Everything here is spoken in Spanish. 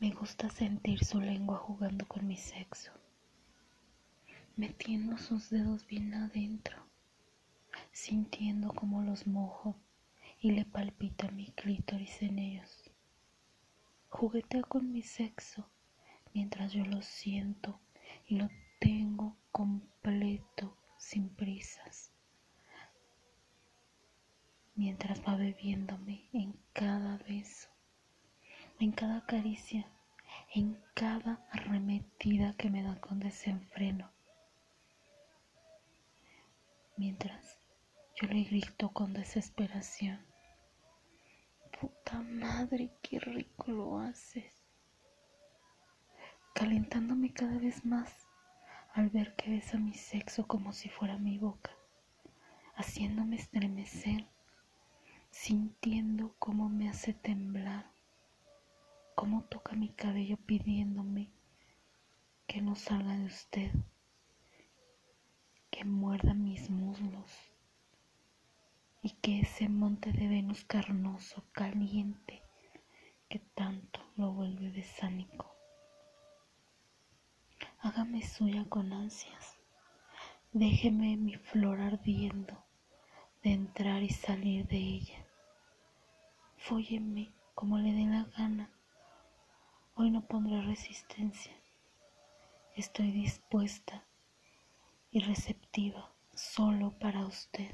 Me gusta sentir su lengua jugando con mi sexo, metiendo sus dedos bien adentro, sintiendo como los mojo y le palpita mi clítoris en ellos. Juguetea con mi sexo mientras yo lo siento y lo tengo completo sin prisas. Mientras va bebiéndome en cada beso en cada caricia, en cada arremetida que me da con desenfreno. Mientras yo le grito con desesperación, puta madre, qué rico lo haces, calentándome cada vez más al ver que besa mi sexo como si fuera mi boca, haciéndome estremecer, sintiendo cómo me hace temblar toca mi cabello pidiéndome que no salga de usted, que muerda mis muslos y que ese monte de Venus carnoso, caliente, que tanto lo vuelve besánico. Hágame suya con ansias, déjeme mi flor ardiendo de entrar y salir de ella. Fólleme como le dé la gana Hoy no pondré resistencia. Estoy dispuesta y receptiva solo para usted.